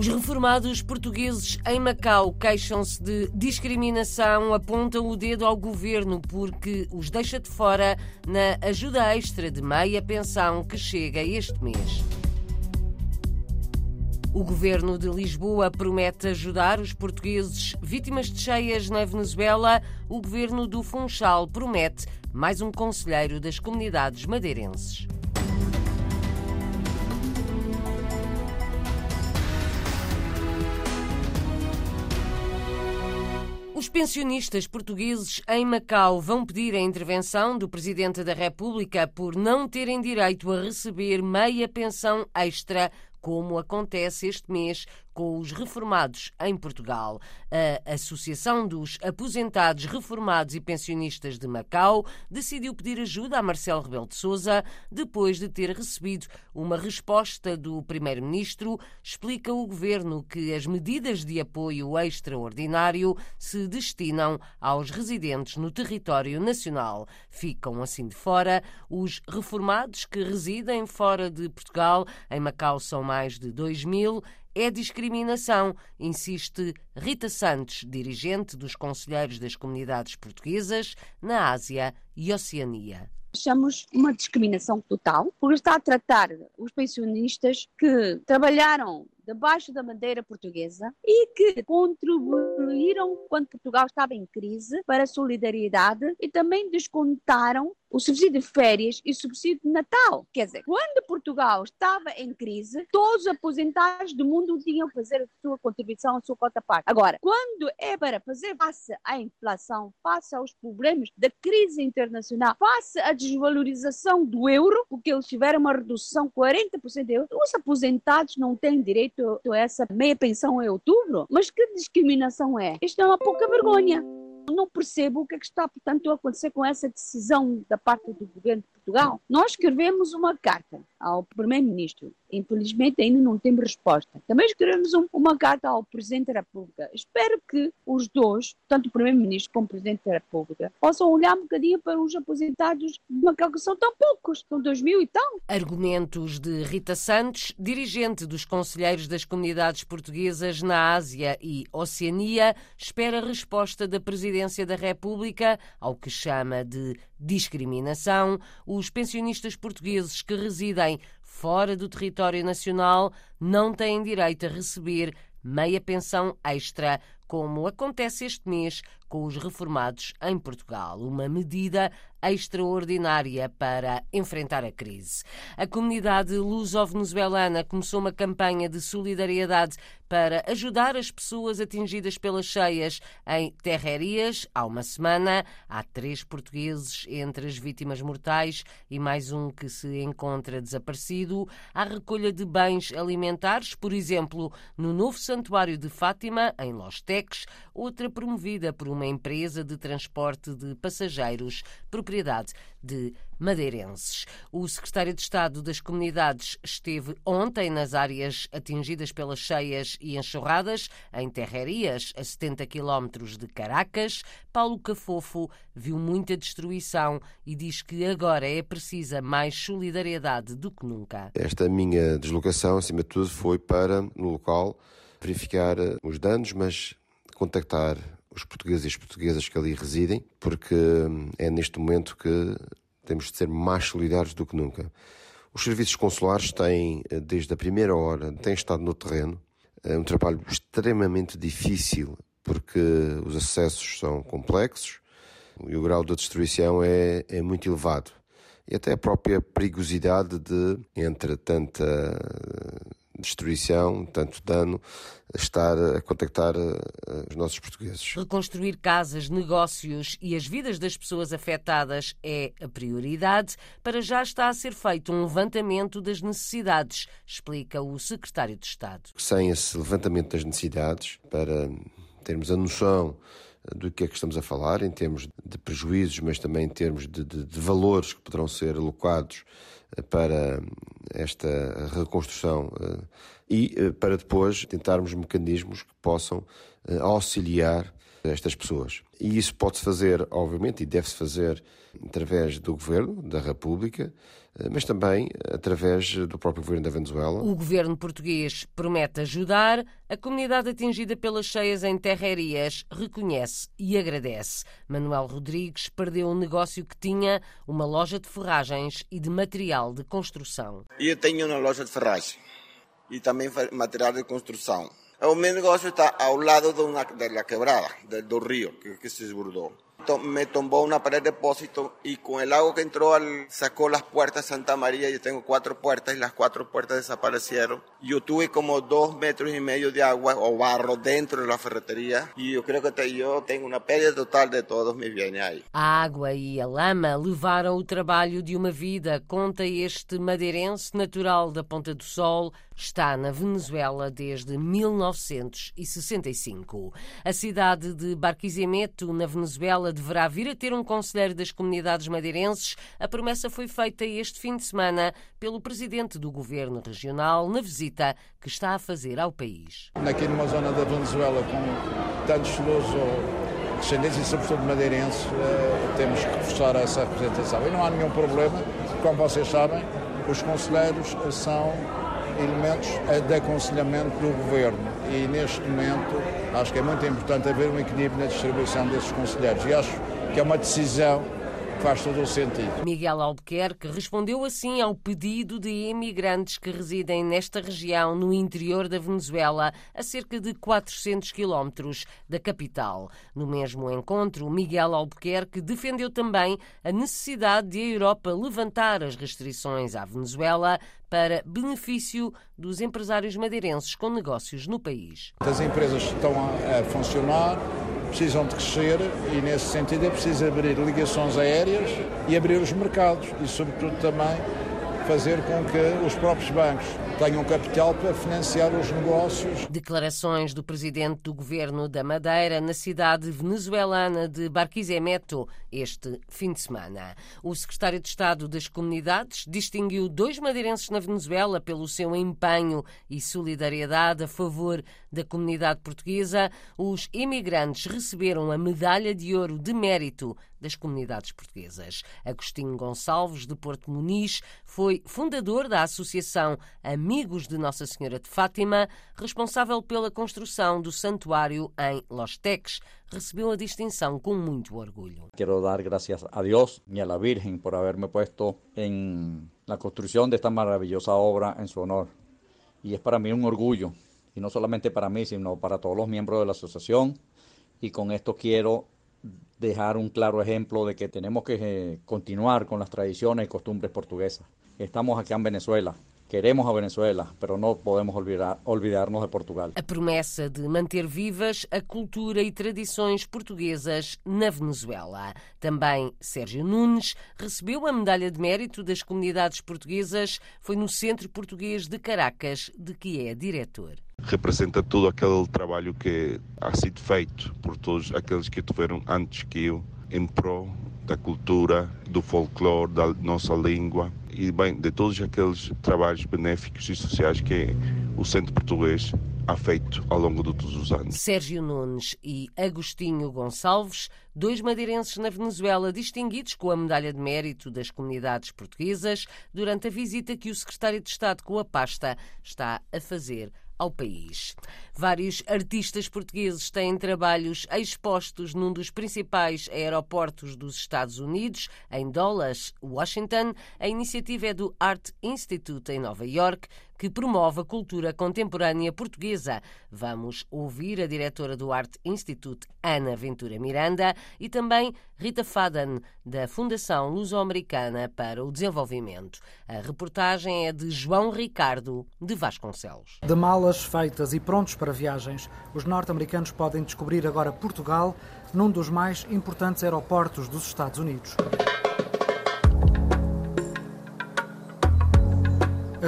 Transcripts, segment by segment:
Os reformados portugueses em Macau queixam-se de discriminação, apontam o dedo ao governo porque os deixa de fora na ajuda extra de meia pensão que chega este mês. O governo de Lisboa promete ajudar os portugueses vítimas de cheias na Venezuela. O governo do Funchal promete mais um conselheiro das comunidades madeirenses. Os pensionistas portugueses em Macau vão pedir a intervenção do Presidente da República por não terem direito a receber meia pensão extra como acontece este mês com os reformados em Portugal. A Associação dos Aposentados, Reformados e Pensionistas de Macau decidiu pedir ajuda a Marcelo Rebelo de Sousa depois de ter recebido uma resposta do primeiro-ministro. Explica o governo que as medidas de apoio extraordinário se destinam aos residentes no território nacional. Ficam assim de fora os reformados que residem fora de Portugal. Em Macau são mais de 2 mil é discriminação, insiste Rita Santos, dirigente dos Conselheiros das Comunidades Portuguesas na Ásia e Oceania. Achamos uma discriminação total, porque está a tratar os pensionistas que trabalharam debaixo da bandeira portuguesa e que contribuíram quando Portugal estava em crise para a solidariedade e também descontaram o subsídio de férias e subsídio de Natal. Quer dizer, quando Portugal estava em crise, todos os aposentados do mundo tinham que fazer a sua contribuição, a sua cota parte. Agora, quando é para fazer face à inflação, face aos problemas da crise internacional, face à desvalorização do euro, porque eles tiveram uma redução de 40% do euro, os aposentados não têm direito direito a essa meia pensão em outubro? Mas que discriminação é? Isto é uma pouca vergonha. Não percebo o que é que está, portanto, a acontecer com essa decisão da parte do governo Portugal. Nós escrevemos uma carta ao Primeiro-Ministro. Infelizmente ainda não temos resposta. Também escrevemos um, uma carta ao Presidente da República. Espero que os dois, tanto o Primeiro-Ministro como o Presidente da República, possam olhar um bocadinho para os aposentados de Macau, que são tão poucos, são dois mil e tal. Argumentos de Rita Santos, dirigente dos Conselheiros das Comunidades Portuguesas na Ásia e Oceania, espera resposta da Presidência da República ao que chama de discriminação. Os pensionistas portugueses que residem fora do território nacional não têm direito a receber meia pensão extra, como acontece este mês com os reformados em Portugal. Uma medida extraordinária para enfrentar a crise. A comunidade luso-venezuelana começou uma campanha de solidariedade para ajudar as pessoas atingidas pelas cheias em Terrerias. Há uma semana, há três portugueses entre as vítimas mortais e mais um que se encontra desaparecido. Há recolha de bens alimentares, por exemplo, no novo Santuário de Fátima, em Los Teques, outra promovida por uma empresa de transporte de passageiros, propriedade de madeirenses. O secretário de Estado das Comunidades esteve ontem nas áreas atingidas pelas cheias e enxurradas, em Terrerias, a 70 quilómetros de Caracas. Paulo Cafofo viu muita destruição e diz que agora é precisa mais solidariedade do que nunca. Esta minha deslocação, acima de tudo, foi para, no local, verificar os danos, mas contactar os portugueses e as portuguesas que ali residem, porque hum, é neste momento que temos de ser mais solidários do que nunca. Os serviços consulares têm, eh, desde a primeira hora, têm estado no terreno. É um trabalho extremamente difícil, porque os acessos são complexos e o grau de destruição é, é muito elevado. E até a própria perigosidade de, entre tanta destruição, tanto dano, estar a contactar eh, os nossos portugueses. Reconstruir casas, negócios e as vidas das pessoas afetadas é a prioridade. Para já está a ser feito um levantamento das necessidades, explica o secretário de Estado. Sem esse levantamento das necessidades, para termos a noção do que é que estamos a falar, em termos de prejuízos, mas também em termos de, de, de valores que poderão ser alocados eh, para esta reconstrução eh, e eh, para depois tentarmos mecanismos que possam auxiliar estas pessoas. E isso pode-se fazer, obviamente, e deve-se fazer através do governo da República, mas também através do próprio governo da Venezuela. O governo português promete ajudar. A comunidade atingida pelas cheias em Terrerias reconhece e agradece. Manuel Rodrigues perdeu um negócio que tinha uma loja de ferragens e de material de construção. Eu tenho uma loja de ferragem e também material de construção. O meu negócio está ao lado de, uma, de la quebrada, do rio que, que se desbordou. Me tombó una pared de depósito y con el agua que entró al, sacó las puertas Santa María. Yo tengo cuatro puertas y las cuatro puertas desaparecieron. Yo tuve como dos metros y medio de agua o barro dentro de la ferretería y yo creo que te, yo tengo una pérdida total de todos mis bienes ahí. A água e a lama levaram o trabalho de uma vida, conta este madeirense natural da Ponta do Sol, está na Venezuela desde 1965. A cidade de Barquisimeto, na Venezuela, deverá vir a ter um conselheiro das comunidades madeirenses. A promessa foi feita este fim de semana pelo presidente do governo regional na visita que está a fazer ao país. Aqui numa zona da Venezuela com tantos ou descendentes e sobretudo madeirenses, eh, temos que reforçar essa representação. E não há nenhum problema, como vocês sabem, os conselheiros são elementos de aconselhamento do governo. E neste momento acho que é muito importante haver um equilíbrio na distribuição desses conselheiros. E acho que é uma decisão faz todo o sentido. Miguel Albuquerque respondeu assim ao pedido de imigrantes que residem nesta região no interior da Venezuela, a cerca de 400 quilómetros da capital. No mesmo encontro, Miguel Albuquerque defendeu também a necessidade de a Europa levantar as restrições à Venezuela para benefício dos empresários madeirenses com negócios no país. As empresas estão a funcionar, precisam de crescer e, nesse sentido, é preciso abrir ligações aéreas e abrir os mercados e, sobretudo, também fazer com que os próprios bancos tenham capital para financiar os negócios. Declarações do presidente do governo da Madeira na cidade venezuelana de Barquisimeto este fim de semana. O secretário de Estado das Comunidades distinguiu dois madeirenses na Venezuela pelo seu empenho e solidariedade a favor da comunidade portuguesa. Os imigrantes receberam a medalha de ouro de mérito das comunidades portuguesas. Agostinho Gonçalves, de Porto Muniz, foi fundador da Associação Amigos de Nossa Senhora de Fátima, responsável pela construção do santuário em Los Teques. Recebeu a distinção com muito orgulho. Quero dar gracias a Deus e a la Virgen por haberme puesto en la construcción de esta maravillosa obra en su honor. Y es para mí un orgullo, y no solamente para mí, sino para todos los miembros de la asociación. Y con esto quiero dejar un claro ejemplo de que tenemos que eh, continuar con las tradiciones y costumbres portuguesas. Estamos aquí en Venezuela, Queremos a Venezuela, pero não podemos olvidar, olvidarnos de Portugal. A promessa de manter vivas a cultura e tradições portuguesas na Venezuela. Também Sérgio Nunes recebeu a medalha de mérito das comunidades portuguesas, foi no Centro Português de Caracas, de que é diretor representa todo aquele trabalho que ha sido feito por todos aqueles que tiveram antes que eu em prol da cultura, do folclore, da nossa língua e bem de todos aqueles trabalhos benéficos e sociais que o Centro Português ha feito ao longo de todos os anos. Sérgio Nunes e Agostinho Gonçalves, dois madeirenses na Venezuela distinguidos com a medalha de mérito das comunidades portuguesas durante a visita que o secretário de Estado com a pasta está a fazer ao país. Vários artistas portugueses têm trabalhos expostos num dos principais aeroportos dos Estados Unidos, em Dallas, Washington. A iniciativa é do Art Institute em Nova York, que promove a cultura contemporânea portuguesa. Vamos ouvir a diretora do Art Institute, Ana Ventura Miranda, e também Rita Faden, da Fundação Luso-Americana para o Desenvolvimento. A reportagem é de João Ricardo, de Vasconcelos. De malas feitas e prontos para viagens, os norte-americanos podem descobrir agora Portugal num dos mais importantes aeroportos dos Estados Unidos.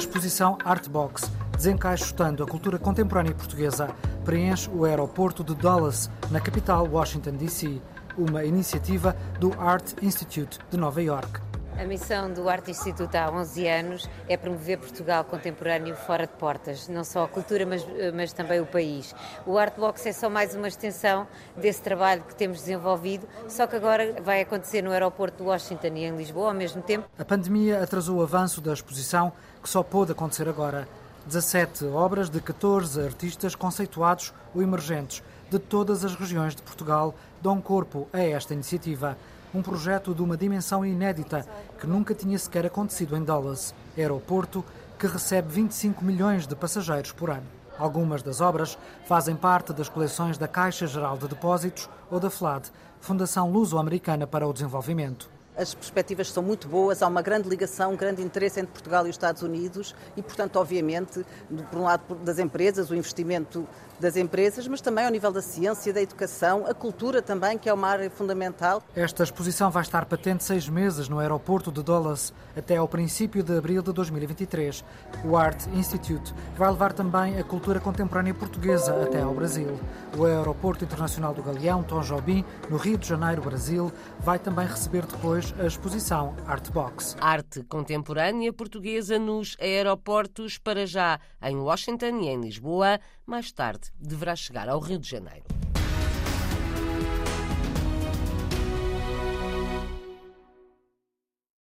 Exposição Artbox, desencaixotando a cultura contemporânea portuguesa, preenche o aeroporto de Dallas, na capital Washington, D.C., uma iniciativa do Art Institute de Nova York. A missão do Arte Instituto há 11 anos é promover Portugal contemporâneo fora de portas, não só a cultura, mas, mas também o país. O Artbox é só mais uma extensão desse trabalho que temos desenvolvido, só que agora vai acontecer no aeroporto de Washington e em Lisboa ao mesmo tempo. A pandemia atrasou o avanço da exposição, que só pôde acontecer agora. 17 obras de 14 artistas conceituados ou emergentes de todas as regiões de Portugal dão corpo a esta iniciativa. Um projeto de uma dimensão inédita que nunca tinha sequer acontecido em Dallas, aeroporto que recebe 25 milhões de passageiros por ano. Algumas das obras fazem parte das coleções da Caixa Geral de Depósitos ou da FLAD, Fundação Luso-Americana para o Desenvolvimento as perspectivas são muito boas, há uma grande ligação, um grande interesse entre Portugal e os Estados Unidos e, portanto, obviamente, por um lado das empresas, o investimento das empresas, mas também ao nível da ciência, da educação, a cultura também, que é uma área fundamental. Esta exposição vai estar patente seis meses no aeroporto de Dulles até ao princípio de abril de 2023. O Art Institute vai levar também a cultura contemporânea portuguesa até ao Brasil. O Aeroporto Internacional do Galeão, Tom Jobim, no Rio de Janeiro, Brasil, vai também receber depois a exposição Artbox. Arte contemporânea portuguesa nos aeroportos, para já em Washington e em Lisboa, mais tarde deverá chegar ao Rio de Janeiro.